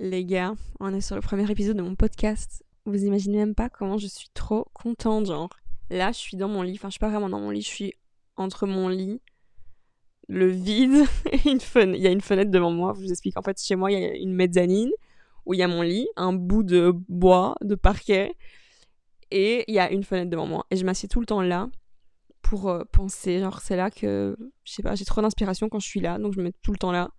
Les gars, on est sur le premier épisode de mon podcast. Vous imaginez même pas comment je suis trop contente, genre. Là, je suis dans mon lit, enfin, je suis pas vraiment dans mon lit, je suis entre mon lit, le vide et une fenêtre. Il y a une fenêtre devant moi, je vous explique. En fait, chez moi, il y a une mezzanine où il y a mon lit, un bout de bois, de parquet, et il y a une fenêtre devant moi. Et je m'assieds tout le temps là pour euh, penser. Genre, c'est là que, je sais pas, j'ai trop d'inspiration quand je suis là, donc je me mets tout le temps là.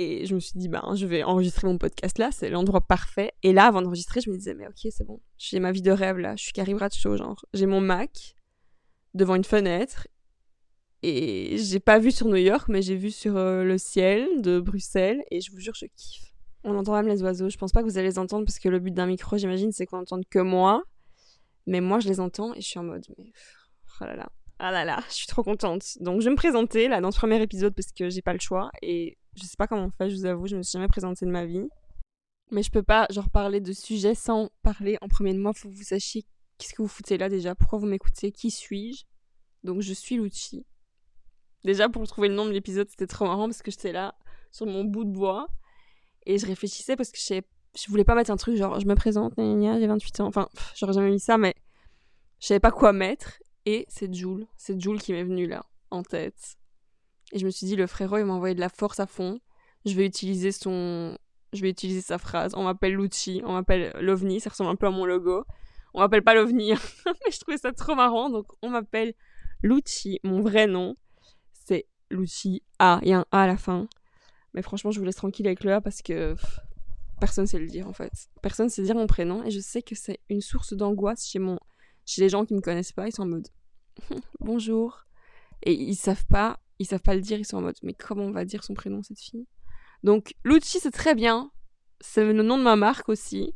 Et je me suis dit, ben, je vais enregistrer mon podcast là, c'est l'endroit parfait. Et là, avant d'enregistrer, je me disais, mais ok, c'est bon, j'ai ma vie de rêve là, je suis Carrie Bradshaw, genre, j'ai mon Mac devant une fenêtre. Et j'ai pas vu sur New York, mais j'ai vu sur euh, le ciel de Bruxelles, et je vous jure, je kiffe. On entend même les oiseaux, je pense pas que vous allez les entendre parce que le but d'un micro, j'imagine, c'est qu'on n'entende que moi. Mais moi, je les entends et je suis en mode, mais oh là là, ah là là, je suis trop contente. Donc, je vais me présenter là dans ce premier épisode parce que j'ai pas le choix et je sais pas comment on fait, je vous avoue, je me suis jamais présentée de ma vie. Mais je peux pas, genre, parler de sujets sans parler en premier de moi. Faut que vous sachiez qu'est-ce que vous foutez là déjà, pourquoi vous m'écoutez, qui suis-je? Donc, je suis Lucci. Déjà, pour trouver le nom de l'épisode, c'était trop marrant parce que j'étais là sur mon bout de bois et je réfléchissais parce que je, je voulais pas mettre un truc genre, je me présente, j'ai 28 ans. Enfin, j'aurais jamais mis ça, mais je savais pas quoi mettre. Et c'est Jules, c'est Jules qui m'est venu là, en tête. Et je me suis dit, le frérot, il m'a envoyé de la force à fond. Je vais utiliser son. Je vais utiliser sa phrase. On m'appelle Lucci, on m'appelle l'OVNI, ça ressemble un peu à mon logo. On m'appelle pas l'OVNI, mais je trouvais ça trop marrant, donc on m'appelle Lucci. Mon vrai nom, c'est Lucci A. Il y a un A à la fin. Mais franchement, je vous laisse tranquille avec le A parce que personne sait le dire en fait. Personne sait dire mon prénom et je sais que c'est une source d'angoisse chez mon chez les gens qui me connaissent pas, ils sont en mode bonjour et ils savent pas, ils savent pas le dire, ils sont en mode mais comment on va dire son prénom cette fille? Donc Lucci c'est très bien, c'est le nom de ma marque aussi.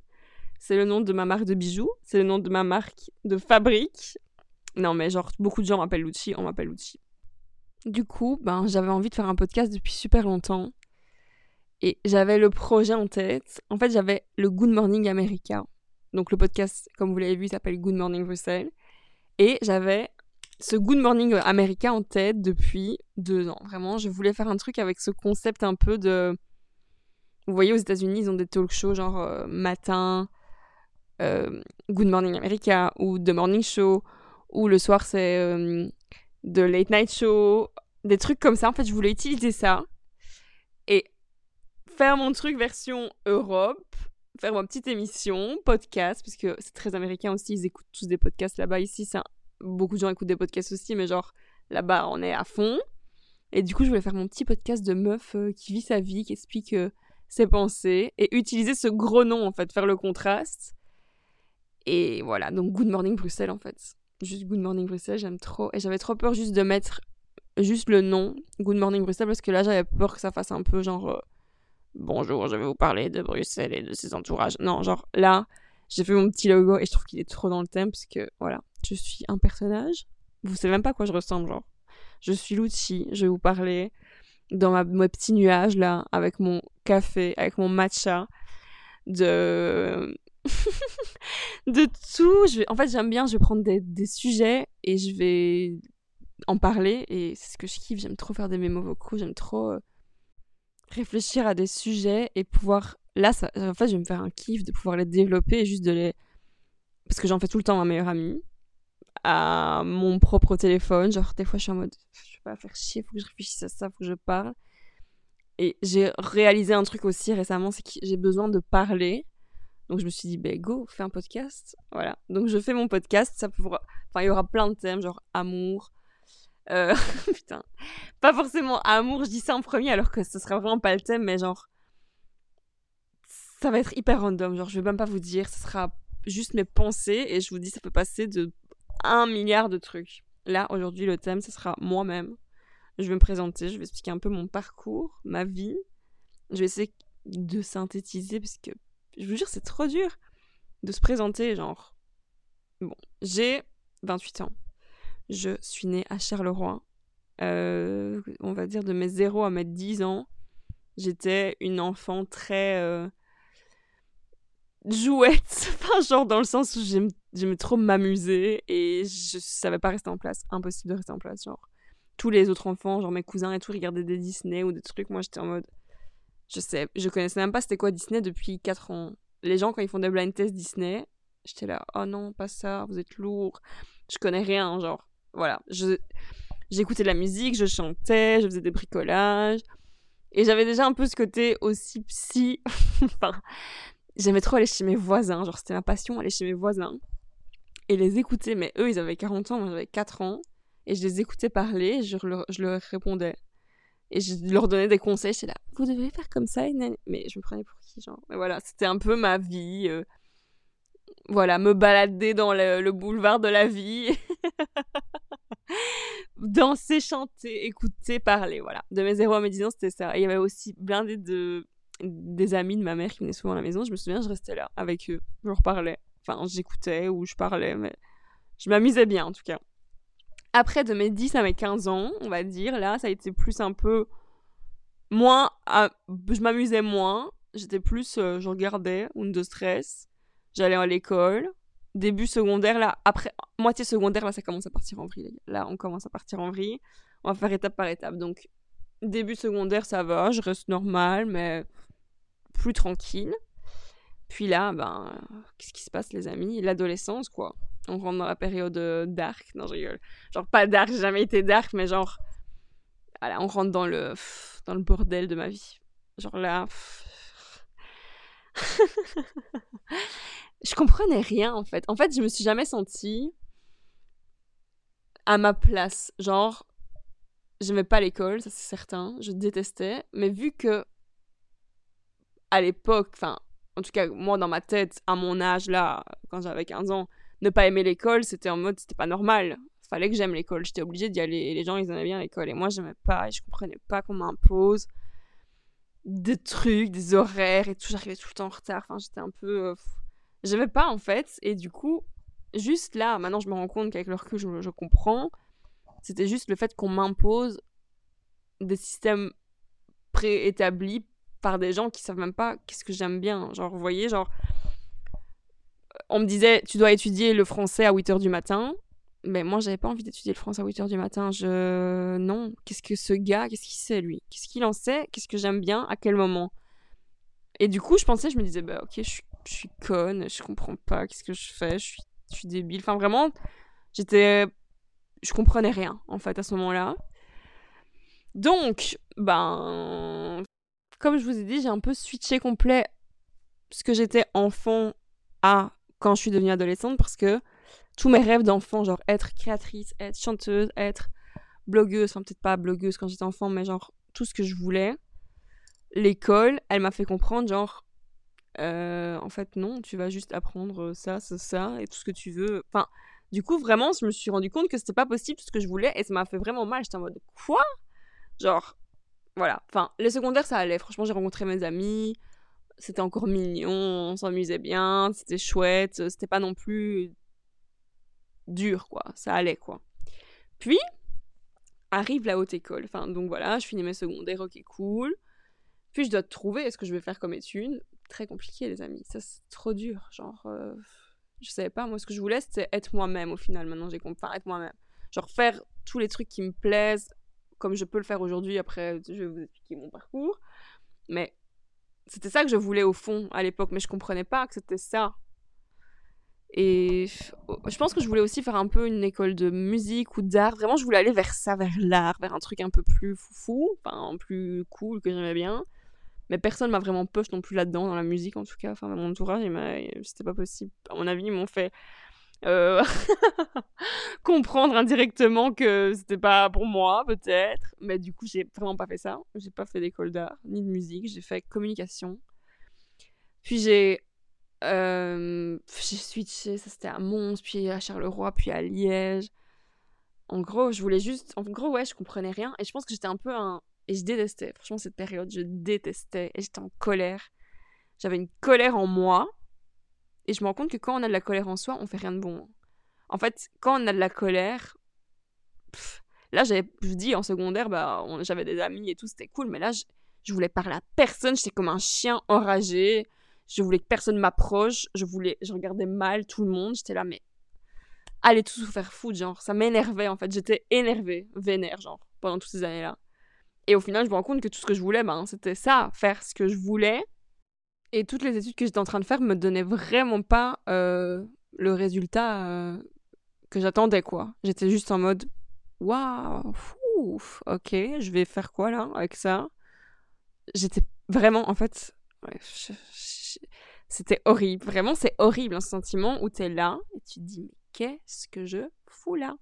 C'est le nom de ma marque de bijoux, c'est le nom de ma marque de fabrique. Non mais genre beaucoup de gens m'appellent Lucci, on m'appelle Lucci. Du coup, ben j'avais envie de faire un podcast depuis super longtemps. Et j'avais le projet en tête. En fait, j'avais le Good Morning America. Donc le podcast, comme vous l'avez vu, s'appelle Good Morning Bruxelles. Et j'avais ce Good Morning America en tête depuis deux ans. Vraiment, je voulais faire un truc avec ce concept un peu de... Vous voyez, aux États-Unis, ils ont des talk shows genre euh, matin, euh, Good Morning America, ou The Morning Show, ou le soir c'est euh, The Late Night Show, des trucs comme ça. En fait, je voulais utiliser ça et faire mon truc version Europe, faire ma petite émission, podcast, parce que c'est très américain aussi, ils écoutent tous des podcasts là-bas. Ici, c'est beaucoup de gens écoutent des podcasts aussi, mais genre là-bas, on est à fond. Et du coup, je voulais faire mon petit podcast de meuf euh, qui vit sa vie, qui explique euh, ses pensées, et utiliser ce gros nom, en fait, faire le contraste. Et voilà, donc Good Morning Bruxelles, en fait. Juste Good Morning Bruxelles, j'aime trop. Et j'avais trop peur juste de mettre juste le nom, Good Morning Bruxelles, parce que là, j'avais peur que ça fasse un peu genre... euh, bonjour, je vais vous parler de Bruxelles et de ses entourages. Non, genre là, j'ai fait mon petit logo et je trouve qu'il est trop dans le thème parce que voilà, je suis un personnage. Vous savez même pas quoi je ressemble, genre. Je suis Lucci, je vais vous parler dans ma, mes petits nuages là, avec mon café, avec mon matcha, de. de tout. En fait, j'aime bien, je vais prendre des, des sujets et je vais en parler et c'est ce que je kiffe. J'aime trop faire des mémos vocaux, j'aime trop. euh, réfléchir à des sujets et pouvoir là en fait je vais me faire un kiff de pouvoir les développer et juste de les parce que j'en fais tout le temps ma meilleure amie à mon propre téléphone. Genre des fois je suis en mode je vais pas faire chier faut que je réfléchisse à ça faut que je parle. Et j'ai réalisé un truc aussi récemment c'est que j'ai besoin de parler. Donc je me suis dit ben go fais un podcast. Voilà. Donc je fais mon podcast. Ça pourra enfin il y aura plein de thèmes genre amour. Euh... putain. Pas forcément amour, je dis ça en premier alors que ce sera vraiment pas le thème, mais genre ça va être hyper random, genre je vais même pas vous dire, ce sera juste mes pensées et je vous dis ça peut passer de un milliard de trucs. Là aujourd'hui le thème ce sera moi-même. Je vais me présenter, je vais expliquer un peu mon parcours, ma vie. Je vais essayer de synthétiser parce que je vous jure c'est trop dur de se présenter genre bon, j'ai 28 ans. Je suis née à Charleroi euh, on va dire de mes 0 à mes 10 ans, j'étais une enfant très euh, jouette, enfin genre dans le sens où j'aimais trop m'amuser et je savais pas rester en place, impossible de rester en place, genre tous les autres enfants, genre mes cousins et tout regardaient des Disney ou des trucs, moi j'étais en mode Je sais, je connaissais même pas c'était quoi Disney depuis 4 ans. Les gens, quand ils font des blind tests Disney, j'étais là, oh non, pas ça, vous êtes lourd. Je connais rien, genre. Voilà. Je, j'écoutais de la musique, je chantais, je faisais des bricolages. Et j'avais déjà un peu ce côté aussi psy. enfin, j'aimais trop aller chez mes voisins. Genre, c'était ma passion, aller chez mes voisins. Et les écouter. Mais eux, ils avaient 40 ans, moi j'avais 4 ans. Et je les écoutais parler, je leur, répondais. Et je leur donnais des conseils. J'étais là, vous devez faire comme ça. Mais je me prenais pour qui, genre? Mais voilà, c'était un peu ma vie. Euh. voilà, me balader dans le, le boulevard de la vie. danser, chanter, écouter, parler, voilà. De mes 0 à mes 10 ans, c'était ça. Il y avait aussi blindé de des amis de ma mère qui venaient souvent à la maison. Je me souviens, je restais là avec eux. Je leur parlais. Enfin, j'écoutais ou je parlais, mais je m'amusais bien en tout cas. Après, de mes 10 à mes 15 ans, on va dire, là, ça a été plus un peu moins. Je m'amusais moins. J'étais plus. Euh, je regardais, ou de stress. J'allais à l'école début secondaire, là, après, moitié secondaire, là, ça commence à partir en vrille. Là, on commence à partir en vrille. On va faire étape par étape. Donc, début secondaire, ça va, je reste normal, mais plus tranquille. Puis là, ben, qu'est-ce qui se passe, les amis? L'adolescence, quoi. On rentre dans la période euh, dark. Non, je rigole. Genre, pas dark, j'ai jamais été dark, mais genre. Voilà, on rentre dans le, dans le bordel de ma vie. Genre là je comprenais rien en fait. En fait, je me suis jamais sentie à ma place. Genre, j'aimais pas l'école, ça c'est certain, je détestais. Mais vu que à l'époque, enfin, en tout cas, moi dans ma tête, à mon âge là, quand j'avais 15 ans, ne pas aimer l'école, c'était en mode, c'était pas normal. Fallait que j'aime l'école, j'étais obligée d'y aller. Et les gens, ils aimaient bien l'école. Et moi, j'aimais pas, et je comprenais pas qu'on m'impose des trucs, des horaires et tout. J'arrivais tout le temps en retard. Enfin, j'étais un peu. Euh, J'aimais pas en fait, et du coup, juste là, maintenant je me rends compte qu'avec le recul, je, je comprends. C'était juste le fait qu'on m'impose des systèmes préétablis par des gens qui savent même pas qu'est-ce que j'aime bien. Genre, vous voyez, genre, on me disait, tu dois étudier le français à 8h du matin. Mais moi, j'avais pas envie d'étudier le français à 8h du matin. Je. Non. Qu'est-ce que ce gars, qu'est-ce qu'il sait, lui? Qu'est-ce qu'il en sait? Qu'est-ce que j'aime bien? À quel moment? Et du coup, je pensais, je me disais, bah, ok, je suis je conne, je comprends pas qu'est-ce que je fais, je suis, je suis débile. Enfin, vraiment, j'étais. Je comprenais rien, en fait, à ce moment-là. Donc, ben. Comme je vous ai dit, j'ai un peu switché complet ce que j'étais enfant à quand je suis devenue adolescente parce que tous mes rêves d'enfant, genre être créatrice, être chanteuse, être blogueuse, enfin peut-être pas blogueuse quand j'étais enfant, mais genre tout ce que je voulais, l'école, elle m'a fait comprendre genre euh, en fait, non, tu vas juste apprendre ça, ça, ça, et tout ce que tu veux. Enfin, du coup, vraiment, je me suis rendu compte que c'était pas possible tout ce que je voulais, et ça m'a fait vraiment mal. J'étais en mode, quoi? Genre, voilà. Enfin, les secondaires, ça allait. Franchement, j'ai rencontré mes amis, c'était encore mignon, on s'amusait bien, c'était chouette, c'était pas non plus dur, quoi. Ça allait, quoi. Puis, arrive la haute école. Enfin, donc voilà, je finis mes secondaires, ok, cool. Puis je dois trouver ce que je vais faire comme études très compliqué, les amis. Ça, c'est trop dur. Genre, euh, je savais pas. Moi, ce que je voulais, c'était être moi-même au final. Maintenant, j'ai compris. Enfin, être moi-même. Genre, faire tous les trucs qui me plaisent, comme je peux le faire aujourd'hui. Après, je vais vous expliquer mon parcours. Mais c'était ça que je voulais au fond à l'époque. Mais je comprenais pas que c'était ça. Et je pense que je voulais aussi faire un peu une école de musique ou d'art. Vraiment, je voulais aller vers ça, vers l'art, vers un truc un peu plus foufou, enfin, plus cool que j'aimais bien. Mais personne m'a vraiment push non plus là-dedans, dans la musique en tout cas. Enfin, mon entourage, c'était pas possible. À mon avis, ils m'ont fait euh, comprendre indirectement que c'était pas pour moi, peut-être. Mais du coup, j'ai vraiment pas fait ça. J'ai pas fait d'école d'art ni de musique. J'ai fait communication. Puis j'ai. Euh, j'ai switché, ça c'était à Mons, puis à Charleroi, puis à Liège. En gros, je voulais juste. En gros, ouais, je comprenais rien. Et je pense que j'étais un peu un, et je détestais, franchement, cette période, je détestais. Et j'étais en colère. J'avais une colère en moi. Et je me rends compte que quand on a de la colère en soi, on fait rien de bon. En fait, quand on a de la colère, là, j'avais, je dis en secondaire, bah, j'avais des amis et tout, c'était cool, mais là, je, je voulais parler à personne, j'étais comme un chien enragé, je voulais que personne m'approche, je voulais, je regardais mal tout le monde, j'étais là, mais allez tous vous faire foutre, genre, ça m'énervait en fait, j'étais énervée, vénère, genre, pendant toutes ces années-là. Et au final, je me rends compte que tout ce que je voulais, ben, c'était ça, faire ce que je voulais. Et toutes les études que j'étais en train de faire me donnaient vraiment pas euh, le résultat euh, que j'attendais, quoi. J'étais juste en mode, waouh, ok, je vais faire quoi là avec ça? J'étais vraiment, en fait, c'était horrible. Vraiment, c'est horrible un sentiment où t'es là et tu te dis, mais qu'est-ce que je fous là?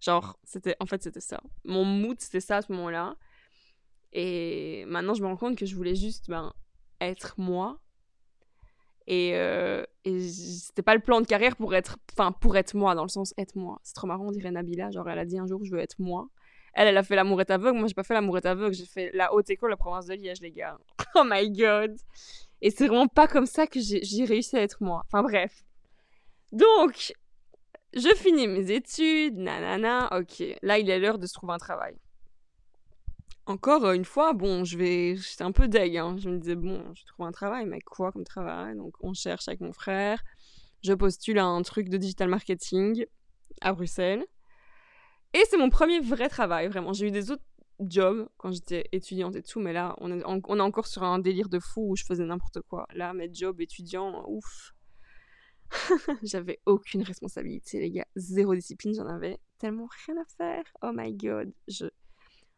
Genre, c'était, en fait, c'était ça. Mon mood, c'était ça à ce moment-là. Et maintenant, je me rends compte que je voulais juste ben, être moi. Et, euh, c'était pas le plan de carrière pour être, enfin, pour être moi, dans le sens être moi. C'est trop marrant, on dirait Nabila. Genre, elle a dit un jour, je veux être moi. Elle, elle a fait l'amour est aveugle. Moi, j'ai pas fait l'amour est aveugle. J'ai fait la haute école, la province de Liège, les gars. Oh my god. Et c'est vraiment pas comme ça que j'ai réussi à être moi. Enfin, bref. Donc, je finis mes études, nanana, ok. Là, il est l'heure de se trouver un travail. Encore une fois, bon, je vais. J'étais un peu deg, hein. Je me disais, bon, je trouve un travail, mais quoi comme travail? Donc, on cherche avec mon frère. Je postule à un truc de digital marketing à Bruxelles. Et c'est mon premier vrai travail, vraiment. J'ai eu des autres jobs quand j'étais étudiante et tout, mais là, on est, on est encore sur un délire de fou où je faisais n'importe quoi. Là, mes jobs étudiants, ouf. J'avais aucune responsabilité, les gars. Zéro discipline, j'en avais tellement rien à faire. Oh my god. Je...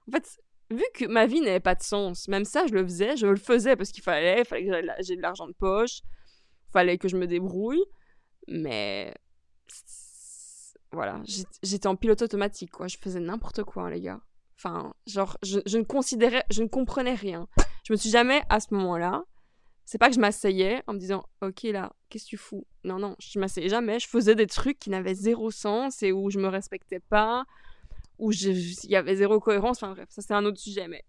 En fait, vu que ma vie n'avait pas de sens, même ça, je le faisais. Je le faisais parce qu'il fallait, fallait que j'ai de l'argent de poche, fallait que je me débrouille. Mais voilà, j'étais en pilote automatique, quoi. Je faisais n'importe quoi, hein, les gars. Enfin, genre, je, je, ne considérais, je ne comprenais rien. Je me suis jamais, à ce moment-là, c'est pas que je m'asseyais en me disant, ok là, qu'est-ce que tu fous? Non, non, je m'asseyais jamais. Je faisais des trucs qui n'avaient zéro sens et où je me respectais pas, où il y avait zéro cohérence. Enfin bref, ça c'est un autre sujet. Mais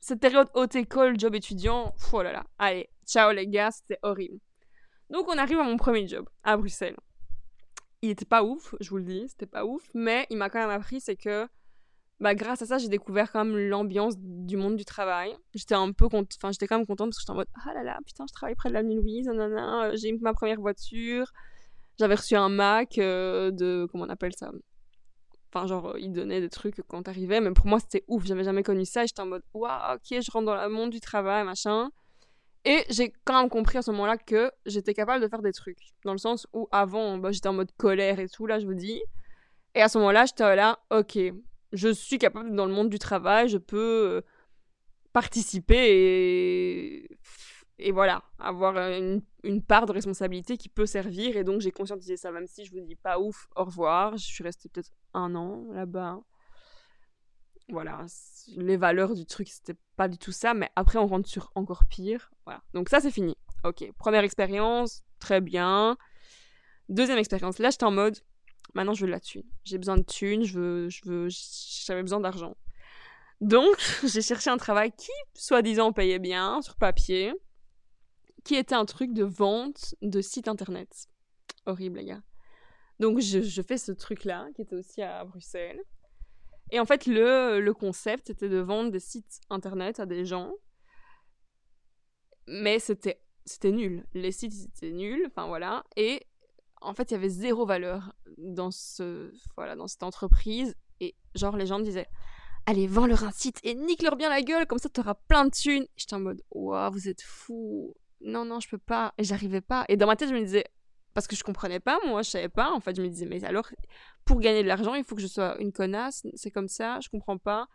cette période haute école, job étudiant, oh là là, allez, ciao les gars, c'était horrible. Donc on arrive à mon premier job à Bruxelles. Il était pas ouf, je vous le dis, c'était pas ouf, mais il m'a quand même appris, c'est que bah, grâce à ça, j'ai découvert quand même l'ambiance du monde du travail. J'étais un peu enfin, j'étais quand même contente parce que j'étais en mode, ah là là, putain, je travaille près de la Louise, nanana, j'ai eu ma première voiture, j'avais reçu un Mac euh, de, comment on appelle ça? Enfin, genre, il donnait des trucs quand t'arrivais, mais pour moi, c'était ouf, j'avais jamais connu ça, j'étais en mode, waouh, ok, je rentre dans le monde du travail, machin. Et j'ai quand même compris à ce moment-là que j'étais capable de faire des trucs. Dans le sens où avant, bah, j'étais en mode colère et tout, là, je vous dis. Et à ce moment-là, j'étais là, ok, je suis capable dans le monde du travail, je peux euh, participer et, et voilà, avoir une, une, part de responsabilité qui peut servir. Et donc j'ai conscientisé ça, même si je vous dis pas ouf, au revoir. Je suis restée peut-être un an là-bas. Voilà, les valeurs du truc, c'était pas du tout ça, mais après on rentre sur encore pire. Voilà, donc ça c'est fini. Ok, première expérience, très bien. Deuxième expérience, là j'étais en mode, Maintenant, je veux de la thune. J'ai besoin de thune, je veux, je veux, j'avais besoin d'argent. Donc, j'ai cherché un travail qui, soi-disant, payait bien sur papier, qui était un truc de vente de site internet. Horrible, les gars. Donc, je, fais ce truc-là, qui était aussi à Bruxelles. Et en fait, le, le concept était de vendre des sites internet à des gens. Mais c'était c'était nul. Les sites étaient nuls, enfin voilà. Et en fait, il y avait zéro valeur dans, ce, voilà, dans cette entreprise. Et genre, les gens me disaient Allez, vends-leur un site et nique-leur bien la gueule, comme ça tu auras plein de thunes. J'étais en mode Waouh, vous êtes fous. Non, non, je peux pas. Et j'arrivais pas. Et dans ma tête, je me disais Parce que je comprenais pas, moi, je savais pas. En fait, je me disais Mais alors, pour gagner de l'argent, il faut que je sois une connasse. C'est comme ça, je comprends pas.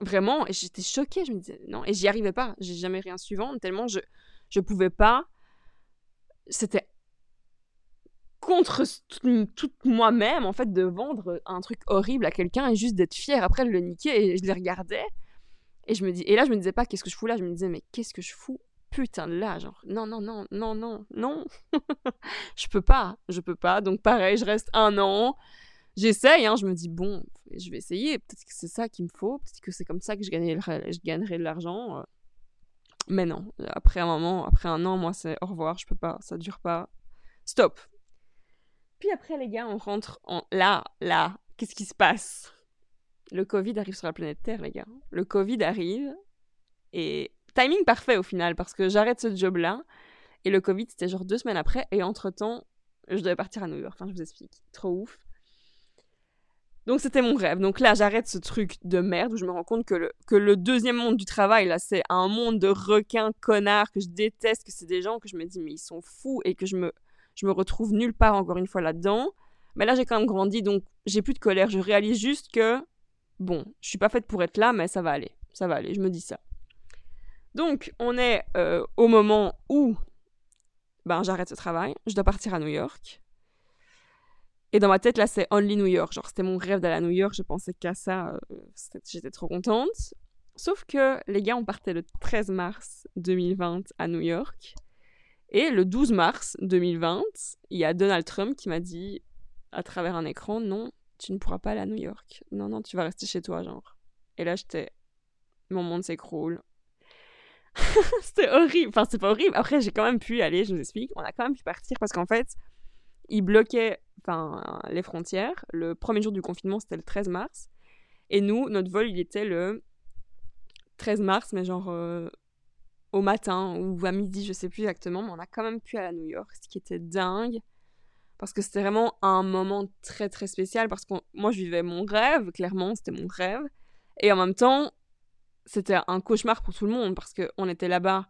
Vraiment. Et j'étais choquée. Je me disais Non. Et j'y arrivais pas. J'ai jamais rien suivant, tellement je, je pouvais pas. C'était contre toute moi-même, en fait, de vendre un truc horrible à quelqu'un et juste d'être fier après de le niquer. Et je les regardais. Et, je me dis, et là, je me disais pas qu'est-ce que je fous là? Je me disais, mais qu'est-ce que je fous? Putain de là Genre, non, non, non, non, non, non. je peux pas. Je peux pas. Donc, pareil, je reste un an. J'essaye, hein, je me dis, bon, je vais essayer. Peut-être que c'est ça qu'il me faut. Peut-être que c'est comme ça que je, gagnerai, je gagnerai de l'argent. Mais non. Après un moment, après un an, moi, c'est au revoir. Je peux pas. Ça dure pas. Stop. Puis après, les gars, on rentre en... Là, là, qu'est-ce qui se passe? Le Covid arrive sur la planète Terre, les gars. Le Covid arrive. Et timing parfait au final, parce que j'arrête ce job-là. Et le Covid, c'était genre deux semaines après. Et entre-temps, je devais partir à New York. Enfin, je vous explique. Trop ouf. Donc c'était mon rêve. Donc là, j'arrête ce truc de merde où je me rends compte que le, que le deuxième monde du travail, là, c'est un monde de requins, connards, que je déteste, que c'est des gens que je me dis, mais ils sont fous et que je me, je me retrouve nulle part encore une fois là-dedans. Mais là, j'ai quand même grandi, donc j'ai plus de colère. Je réalise juste que, bon, je suis pas faite pour être là, mais ça va aller. Ça va aller, je me dis ça. Donc, on est euh, au moment où ben, j'arrête ce travail, je dois partir à New York. Et dans ma tête, là, c'est Only New York. Genre, c'était mon rêve d'aller à New York, je pensais qu'à ça, euh, j'étais trop contente. Sauf que les gars, on partait le 13 mars 2020 à New York. Et le 12 mars 2020, il y a Donald Trump qui m'a dit à travers un écran, non, tu ne pourras pas aller à New York. Non, non, tu vas rester chez toi, genre. Et là, j'étais... Mon monde s'écroule. c'était horrible. Enfin, c'est pas horrible. Après, j'ai quand même pu aller, je vous explique. On a quand même pu partir parce qu'en fait, ils bloquaient les frontières. Le premier jour du confinement, c'était le 13 mars. Et nous, notre vol, il était le 13 mars, mais genre euh, au matin ou à midi, je sais plus exactement. Mais on a quand même pu aller à New York, ce qui était dingue. Parce que c'était vraiment un moment très très spécial. Parce que moi, je vivais mon rêve, clairement, c'était mon rêve. Et en même temps, c'était un cauchemar pour tout le monde parce qu'on était là-bas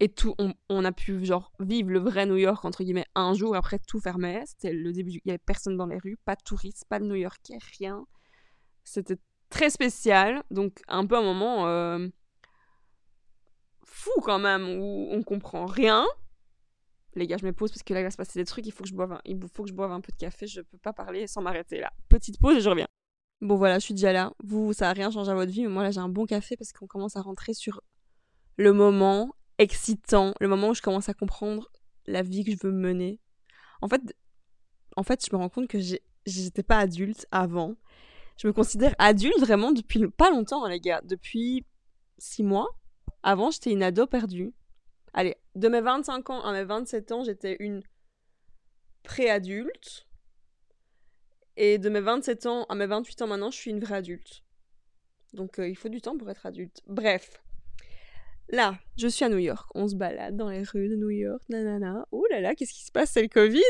et tout, on, a pu genre vivre le vrai New York entre guillemets un jour après tout fermait. C'était le début, il y avait personne dans les rues, pas de touristes, pas de New Yorkais, rien. C'était très spécial, donc un peu un moment euh, fou quand même où on comprend rien. Les gars, je me pose parce que là il va se passer des trucs, il faut que je boive, un, il faut que je boive un peu de café, je peux pas parler sans m'arrêter là. Petite pause et je reviens. Bon voilà, je suis déjà là. Vous, ça a rien changé à votre vie, mais moi là j'ai un bon café parce qu'on commence à rentrer sur le moment excitant, le moment où je commence à comprendre la vie que je veux mener. En fait, en fait, je me rends compte que j'étais pas adulte avant. Je me considère adulte vraiment depuis pas longtemps, hein, les gars. Depuis six mois. Avant, j'étais une ado perdue. Allez, de mes 25 ans à mes 27 ans, j'étais une pré-adulte. Et de mes 27 ans à mes 28 ans maintenant, je suis une vraie adulte. Donc euh, il faut du temps pour être adulte. Bref. Là, je suis à New York. On se balade dans les rues de New York. Nanana. Oh là là, qu'est-ce qui se passe C'est le Covid?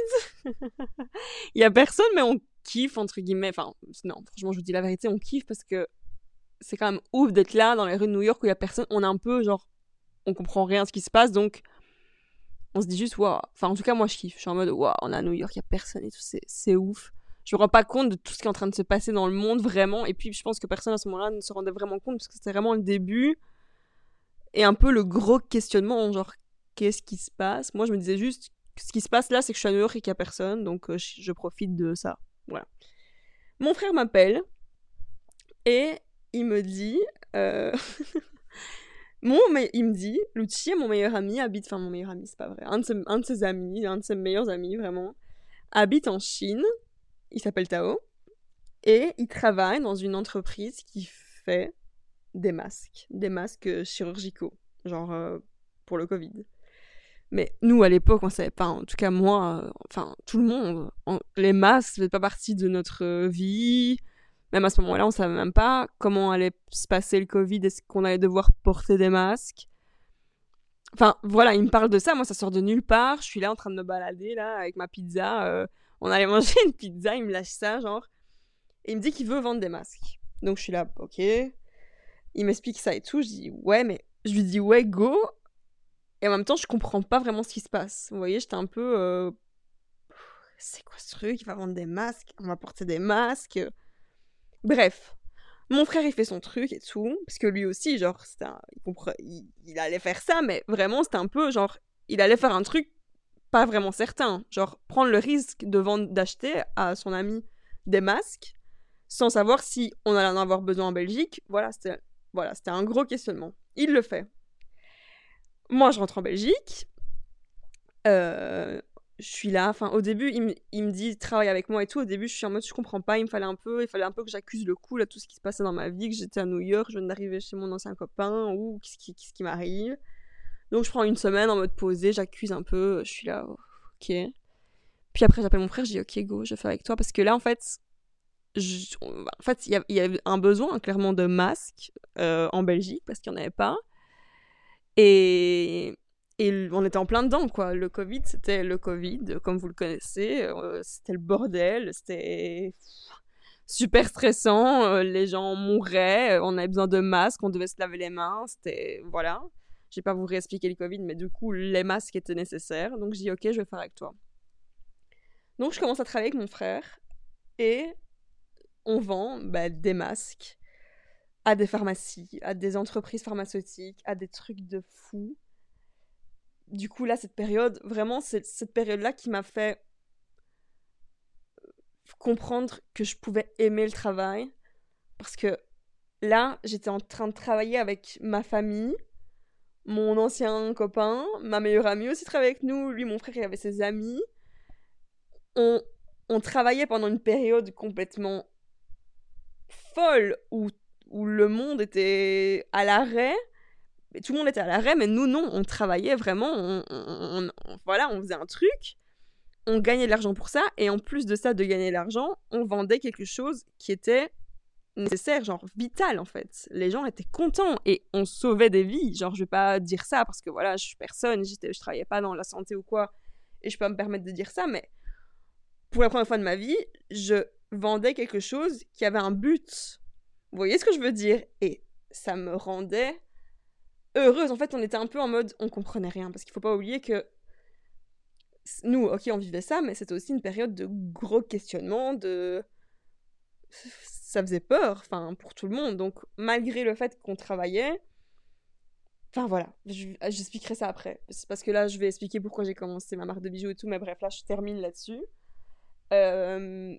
Il y a personne, mais on kiffe, entre guillemets. Enfin, non, franchement, je vous dis la vérité, on kiffe parce que c'est quand même ouf d'être là dans les rues de New York où il y a personne. On est un peu genre. On comprend rien à ce qui se passe, donc on se dit juste waouh. Enfin, en tout cas, moi je kiffe. Je suis en mode waouh, on est à New York, il y a personne et tout. C'est ouf je me rends pas compte de tout ce qui est en train de se passer dans le monde vraiment. Et puis je pense que personne à ce moment-là ne se rendait vraiment compte parce que c'était vraiment le début et un peu le gros questionnement, genre qu'est-ce qui se passe? Moi je me disais juste ce qui se passe là, c'est que je suis à New York et qu'il y a personne, donc euh, je, profite de ça. Voilà. Mon frère m'appelle et il me dit. Euh... Mon, il me dit, Lucci, mon meilleur ami, habite, enfin mon meilleur ami, c'est pas vrai, un de, ses, un de ses amis, un de ses meilleurs amis vraiment, habite en Chine il s'appelle Tao. Et il travaille dans une entreprise qui fait des masques, des masques chirurgicaux, genre euh, pour le Covid. Mais nous, à l'époque, on savait pas, en tout cas moi, euh, enfin tout le monde, les masques ne faisaient pas partie de notre vie. Même à ce moment-là, on savait même pas comment allait se passer le Covid, est-ce qu'on allait devoir porter des masques. Enfin, voilà, il me parle de ça, moi ça sort de nulle part, je suis là en train de me balader, là, avec ma pizza, euh, on allait manger une pizza, il me lâche ça, genre. Et il me dit qu'il veut vendre des masques. Donc je suis là, ok. Il m'explique ça et tout. Je dis, ouais, mais. Je lui dis, ouais, go. Et en même temps, je comprends pas vraiment ce qui se passe. Vous voyez, j'étais un peu. Euh, c'est quoi ce truc? Il va vendre des masques On va porter des masques Bref. Mon frère, il fait son truc et tout. Parce que lui aussi, genre, il, il allait faire ça, mais vraiment, c'était un peu genre. Il allait faire un truc pas vraiment certain. Genre, prendre le risque de vendre, d'acheter à son ami des masques sans savoir si on allait en avoir besoin en Belgique. Voilà, c'était voilà, un gros questionnement. Il le fait. Moi, je rentre en Belgique. Euh, je suis là. Enfin, au début, il, me dit travaille avec moi et tout. Au début, je suis en mode je comprends pas. Il me fallait un peu, il fallait un peu que j'accuse le coup là tout ce qui se passait dans ma vie, que j'étais à New York, je viens d'arriver chez mon ancien copain ou qu'est-ce qui m'arrive. Donc je prends une semaine en mode posé, j'accuse un peu, je suis là, ok. Puis après j'appelle mon frère, je dis ok go, je fais avec toi parce que là en fait, en fait il y, avait un besoin clairement de masques euh, en Belgique parce qu'il n'y en avait pas. Et, on était en plein dedans quoi. Le Covid c'était le Covid comme vous le connaissez, euh, c'était le bordel, c'était super stressant. euh, les gens mouraient, on avait besoin de masques, on devait se laver les mains. C'était. Voilà. Je vais pas vous réexpliquer le Covid, mais du coup, les masques étaient nécessaires. Donc, je dis, ok, je vais faire avec toi. Donc, je commence à travailler avec mon frère et on vend bah, des masques à des pharmacies, à des entreprises pharmaceutiques, à des trucs de fou. Du coup, là, cette période, vraiment, c'est cette période-là qui m'a fait comprendre que je pouvais aimer le travail. Parce que là, j'étais en train de travailler avec ma famille, mon ancien copain, ma meilleure amie aussi travaillait avec nous, lui, mon frère, il avait ses amis. On, on travaillait pendant une période complètement folle où, où le monde était à l'arrêt. Tout le monde était à l'arrêt, mais nous, non, on travaillait vraiment. On- voilà, on faisait un truc. On gagnait de l'argent pour ça. Et en plus de ça, de gagner de l'argent, on vendait quelque chose qui était nécessaire, genre vital en fait. Les gens étaient contents et on sauvait des vies. Genre, je vais pas dire ça parce que voilà, je suis personne, je travaillais pas dans la santé ou quoi. Et je peux pas me permettre de dire ça, mais pour la première fois de ma vie, je vendais quelque chose qui avait un but. Vous voyez ce que je veux dire? Et ça me rendait heureuse. En fait, on était un peu en mode, on comprenait rien. Parce qu'il faut pas oublier que nous, ok, on vivait ça, mais c'était aussi une période de gros questionnements, de... Ça faisait peur, enfin, pour tout le monde. Donc, malgré le fait qu'on travaillait... Enfin, voilà, je- j'expliquerai ça après. Parce que là, je vais expliquer pourquoi j'ai commencé ma marque de bijoux et tout, mais bref, là, je termine là-dessus. Euh,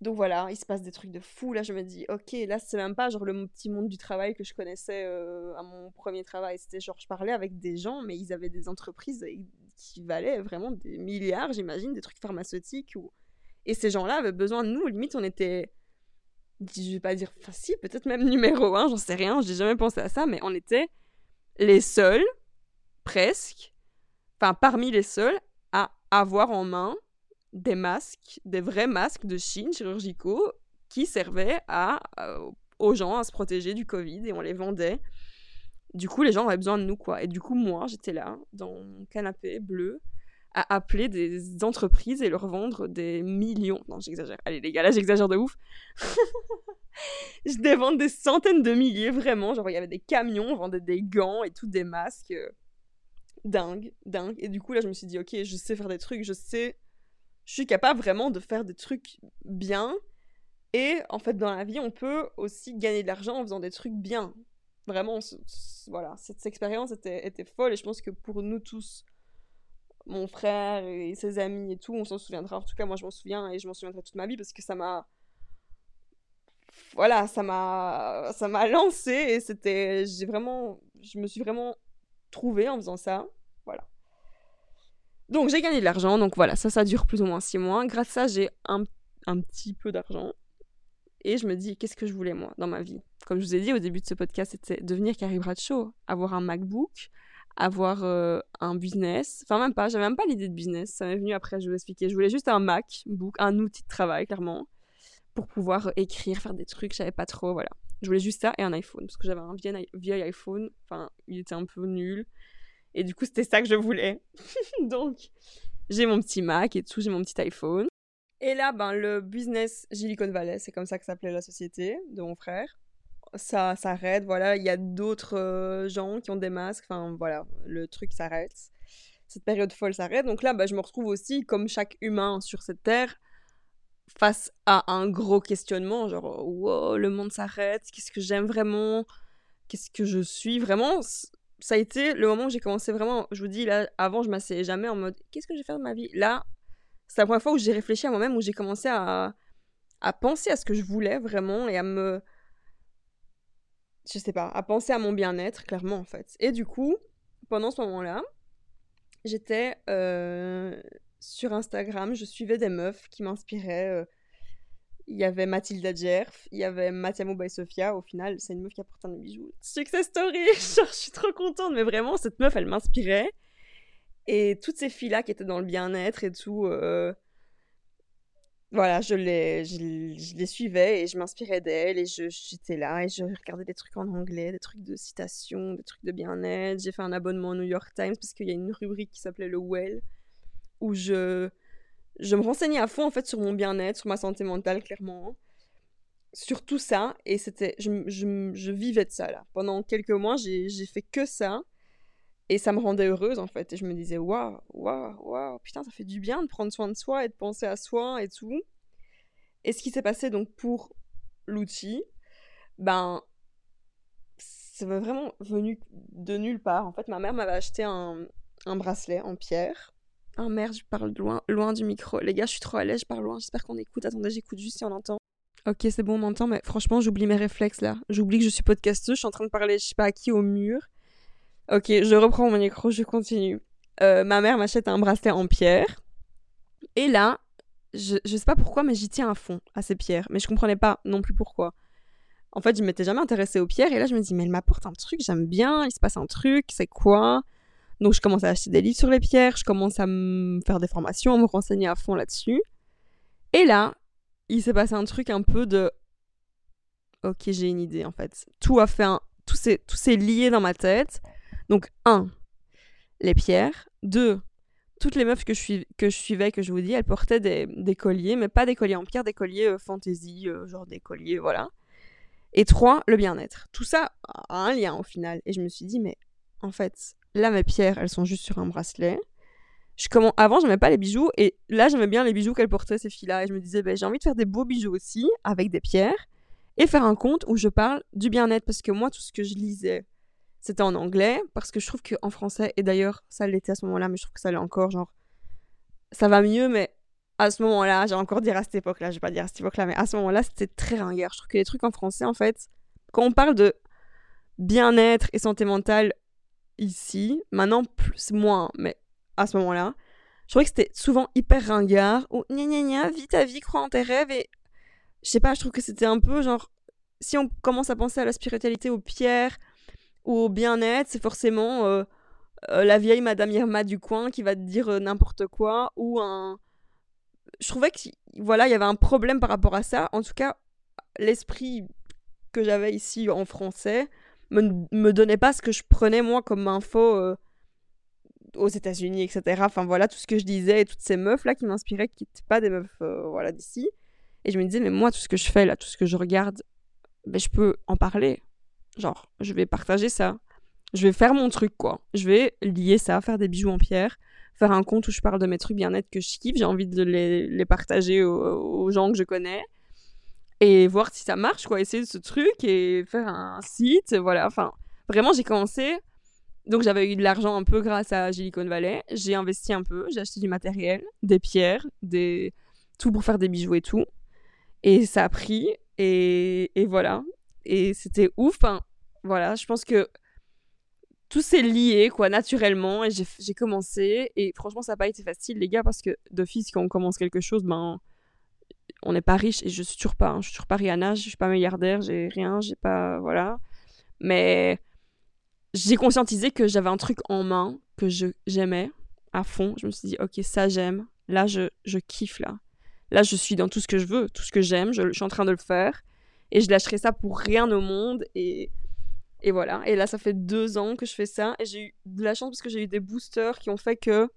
donc voilà, il se passe des trucs de fou. Là, je me dis, ok, là, c'est même pas genre le petit monde du travail que je connaissais euh, à mon premier travail. C'était genre, je parlais avec des gens, mais ils avaient des entreprises qui valaient vraiment des milliards, j'imagine, des trucs pharmaceutiques. Ou... Et ces gens-là avaient besoin de nous. Limite, on était, je vais pas dire, si, peut-être même numéro un, j'en sais rien, j'ai jamais pensé à ça, mais on était les seuls, presque, enfin, parmi les seuls, à avoir en main des masques, des vrais masques de Chine chirurgicaux qui servaient à, euh, aux gens à se protéger du Covid et on les vendait. Du coup, les gens avaient besoin de nous, quoi. Et du coup, moi, j'étais là, dans mon canapé bleu, à appeler des entreprises et leur vendre des millions. Non, j'exagère. Allez, les gars, là, j'exagère de ouf. je devais des centaines de milliers, vraiment. Genre, il y avait des camions, on vendait des gants et tout, des masques. Dingue, dingue. Et du coup, là, je me suis dit, ok, je sais faire des trucs, je sais je suis capable vraiment de faire des trucs bien. Et en fait, dans la vie, on peut aussi gagner de l'argent en faisant des trucs bien. Vraiment, voilà, cette expérience était folle et je pense que pour nous tous, mon frère et ses amis et tout, on s'en souviendra. En tout cas, moi, je m'en souviens et je m'en souviendrai toute ma vie parce que ça m'a. Voilà, ça m'a ça m'a lancé et c'était j'ai vraiment je me suis vraiment trouvée en faisant ça. Voilà. Donc j'ai gagné de l'argent, donc voilà, ça, ça dure plus ou moins six mois. Grâce à ça, j'ai un, un petit peu d'argent. Et je me dis, qu'est-ce que je voulais moi dans ma vie? Comme je vous ai dit au début de ce podcast, c'était devenir Carrie Bradshaw, avoir un MacBook, avoir euh, un business. Enfin, même pas, j'avais même pas l'idée de business, ça m'est venu après, je vais vous expliquer. Je voulais juste un MacBook, un outil de travail, clairement, pour pouvoir écrire, faire des trucs, je savais pas trop, voilà. Je voulais juste ça et un iPhone, parce que j'avais un vieil, iPhone, enfin, il était un peu nul. Et du coup, c'était ça que je voulais. Donc, j'ai mon petit Mac et tout, j'ai mon petit iPhone. Et là, ben, le business Silicon Valley, c'est comme ça que s'appelait la société de mon frère. Ça s'arrête, voilà. Il y a d'autres gens qui ont des masques. Enfin, voilà, le truc s'arrête. Cette période folle s'arrête. Donc là, ben, je me retrouve aussi, comme chaque humain sur cette terre, face à un gros questionnement. Genre, wow, le monde s'arrête. Qu'est-ce que j'aime vraiment? Qu'est-ce que je suis vraiment? Ça a été le moment où j'ai commencé vraiment. Je vous dis, là, avant, je m'asseyais jamais en mode qu'est-ce que je vais faire de ma vie? Là, c'est la première fois où j'ai réfléchi à moi-même, où j'ai commencé à, à penser à ce que je voulais vraiment et à me. Je sais pas, à penser à mon bien-être, clairement, en fait. Et du coup, pendant ce moment-là, j'étais euh, sur Instagram, je suivais des meufs qui m'inspiraient. euh, il y avait Mathilda Djerf, il y avait Matiamo by Sofia. Au final, c'est une meuf qui apporte un bijou. Success story Genre, je suis trop contente, mais vraiment, cette meuf, elle m'inspirait. Et toutes ces filles-là qui étaient dans le bien-être et tout, euh, voilà, je les, je, les suivais et je m'inspirais d'elles et je- j'étais là et je regardais des trucs en anglais, des trucs de citation, des trucs de bien-être. J'ai fait un abonnement au New York Times parce qu'il y a une rubrique qui s'appelait le Well où je, je me renseignais à fond en fait sur mon bien-être, sur ma santé mentale clairement. sur tout ça. Et c'était, je, je, je, vivais de ça là. Pendant quelques mois, j'ai fait que ça. Et ça me rendait heureuse en fait. Et je me disais, waouh, waouh, waouh, putain, ça fait du bien de prendre soin de soi et de penser à soi et tout. Et ce qui s'est passé donc pour l'outil, ben, c'est vraiment venu de nulle part. En fait, ma mère m'avait acheté un, un, bracelet en pierre. Oh merde, je parle loin, loin du micro. Les gars, je suis trop à l'aise, je parle loin. J'espère qu'on écoute. Attendez, j'écoute juste si on entend. Ok, c'est bon, on m'entend, mais franchement, j'oublie mes réflexes là. J'oublie que je suis podcasteuse, je suis en train de parler, je sais pas à qui, au mur. Ok, je reprends mon micro, je continue. Euh, ma mère m'achète un bracelet en pierre. Et là, je, je sais pas pourquoi, mais j'y tiens à fond à ces pierres. Mais je comprenais pas non plus pourquoi. En fait, je m'étais jamais intéressée aux pierres. Et là, je me dis, mais elle m'apporte un truc, j'aime bien, il se passe un truc, c'est quoi? Donc, je commence à acheter des livres sur les pierres, je commence à me faire des formations, à me renseigner à fond là-dessus. Et là, il s'est passé un truc un peu de. Ok, j'ai une idée en fait. Tout a fait un. Tout s'est lié dans ma tête. Donc, un, les pierres. Deux, toutes les meufs que je, suivais, que je vous dis, elles portaient des, colliers, mais pas des colliers en pierre, des colliers euh, fantasy, euh, genre des colliers, voilà. Et trois, le bien-être. Tout ça a un lien au final. Et je me suis dit, mais en fait, là, mes pierres, elles sont juste sur un bracelet. Je comment... Pas les bijoux, et là, j'aimais bien les bijoux qu'elles portaient, ces filles-là. Et je me disais, ben, j'ai envie de faire des beaux bijoux aussi, avec des pierres, et faire un compte où je parle du bien-être, parce que moi, tout ce que je lisais, c'était en anglais, parce que je trouve qu'en français, et d'ailleurs, ça l'était à ce moment-là, mais je trouve que ça l'est encore, genre, ça va mieux, mais à ce moment-là, j'ai encore dire à cette époque-là, je vais pas dire à cette époque-là, mais à ce moment-là, c'était très ringard. Je trouve que les trucs en français, en fait, quand on parle de bien-être et santé mentale ici, maintenant, plus, moins, mais à ce moment-là, je trouvais que c'était souvent hyper ringard, ou gna gna gna, vis ta vie, crois en tes rêves, et je sais pas, je trouve que c'était un peu genre, si on commence à penser à la spiritualité, aux pierres, au bien-être, c'est forcément euh, euh, la vieille Madame Irma du coin qui va te dire euh, n'importe quoi, ou un je trouvais que voilà, il y avait un problème par rapport à ça. En tout cas, l'esprit que j'avais ici en français me, me donnait pas ce que je prenais moi comme info aux États-Unis, etc. Enfin voilà, tout ce que je disais et toutes ces meufs là qui m'inspiraient, qui n'étaient pas des meufs voilà d'ici. Et je me disais, mais moi, tout ce que je fais là, tout ce que je regarde, ben, je peux en parler. Genre, je vais partager ça. Je vais faire mon truc, quoi. Je vais lier ça, faire des bijoux en pierre, faire un compte où je parle de mes trucs bien-être que je kiffe. J'ai envie de les, les partager aux, gens que je connais et voir si ça marche, quoi. Essayer ce truc et faire un site, voilà. Enfin, vraiment, j'ai commencé. Donc, j'avais eu de l'argent un peu grâce à Silicon Valley. J'ai investi un peu, j'ai acheté du matériel, des pierres, des... tout pour faire des bijoux et tout. Et ça a pris. Et, et voilà. Et c'était ouf. Enfin, voilà, je pense que tout s'est lié, quoi, naturellement. Et j'ai commencé. Et franchement, ça n'a pas été facile, les gars, parce que d'office, quand on commence quelque chose, ben, on n'est pas riche. Et je suis toujours pas. Hein, je suis toujours pas Rihanna, je suis pas milliardaire, j'ai rien, j'ai pas. Voilà. Mais j'ai conscientisé que j'avais un truc en main que j'aimais à fond. Je me suis dit, ok, ça j'aime. Là, je, je kiffe, là. Là, je suis dans tout ce que je veux, tout ce que j'aime. Je, je suis en train de le faire. Et je lâcherai ça pour rien au monde. Et et voilà. Et là, ça fait deux ans que je fais ça. Et j'ai eu de la chance parce que j'ai eu des boosters qui ont fait que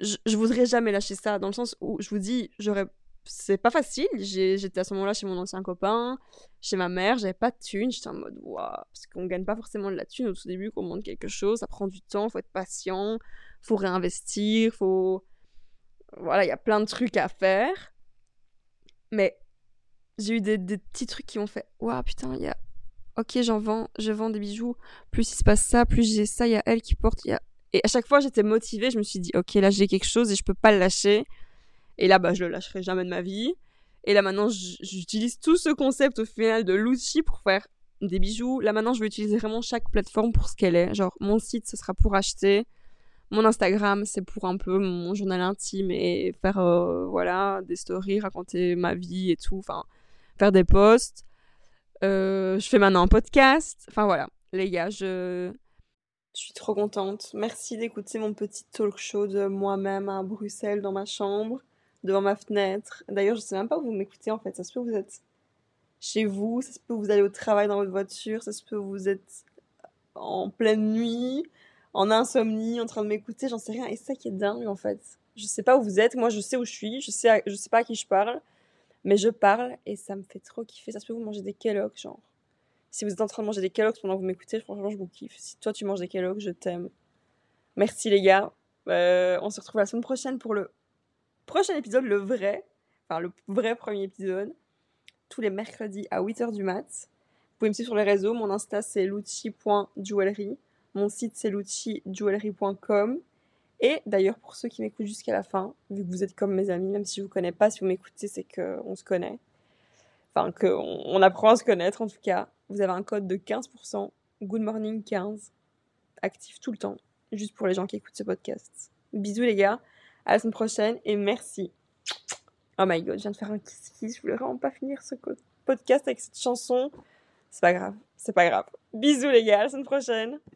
je, je voudrais jamais lâcher ça. Dans le sens où je vous dis, j'aurais. C'est pas facile. J'étais à ce moment-là chez mon ancien copain, chez ma mère, j'avais pas de thunes. J'étais en mode waouh, parce qu'on gagne pas forcément de la thune au tout début, qu'on monte quelque chose. Ça prend du temps, faut être patient, faut réinvestir, faut. Voilà, il y a plein de trucs à faire. Mais j'ai eu des, des, petits trucs qui m'ont fait waouh, putain, il y a ok, j'en vends, je vends des bijoux, plus il se passe ça, plus j'ai ça, il y a elle qui porte. Et à chaque fois, j'étais motivée, je me suis dit, ok, là, j'ai quelque chose et je peux pas le lâcher. Et là, bah, je le lâcherai jamais de ma vie. Et là, maintenant, j'utilise tout ce concept au final de l'outil pour faire des bijoux. Là, maintenant, je vais utiliser vraiment chaque plateforme pour ce qu'elle est. Genre, mon site, ce sera pour acheter. Mon Instagram, c'est pour un peu mon journal intime et faire, euh, voilà, des stories, raconter ma vie et tout. Enfin, faire des posts. Euh, je fais maintenant un podcast. Enfin voilà, les gars, je... suis trop contente. Merci d'écouter mon petit talk show de moi-même à Bruxelles dans ma chambre, devant ma fenêtre. D'ailleurs, je sais même pas où vous m'écoutez en fait. Ça se peut que vous êtes chez vous, ça se peut que vous allez au travail dans votre voiture, ça se peut que vous êtes en pleine nuit, en insomnie, en train de m'écouter, j'en sais rien. Et ça qui est dingue en fait. Je sais pas où vous êtes, moi je sais où je suis, je sais, je sais pas à qui je parle. Mais je parle et ça me fait trop kiffer. Ça se peut vous manger des Kellogg's, genre. Si vous êtes en train de manger des Kellogg's pendant que vous m'écoutez, franchement, je vous kiffe. Si toi tu manges des Kellogg's, je t'aime. Merci les gars. Euh, on se retrouve la semaine prochaine pour le prochain épisode, le vrai. Enfin, le vrai premier épisode. Tous les mercredis à 8h du mat. Vous pouvez me suivre sur les réseaux. Mon Insta, c'est lucci.jewelry. Mon site, c'est lucci.jewelry.com. Et d'ailleurs, pour ceux qui m'écoutent jusqu'à la fin, vu que vous êtes comme mes amis, même si je vous connais pas, si vous m'écoutez, c'est qu'on se connaît. Enfin, qu'on on apprend à se connaître en tout cas. Vous avez un code de 15%, Good Morning 15, actif tout le temps, juste pour les gens qui écoutent ce podcast. Bisous les gars, à la semaine prochaine et merci. Oh my god, je viens de faire un kiss kiss, je voulais vraiment pas finir ce podcast avec cette chanson. C'est pas grave, c'est pas grave. Bisous les gars, à la semaine prochaine.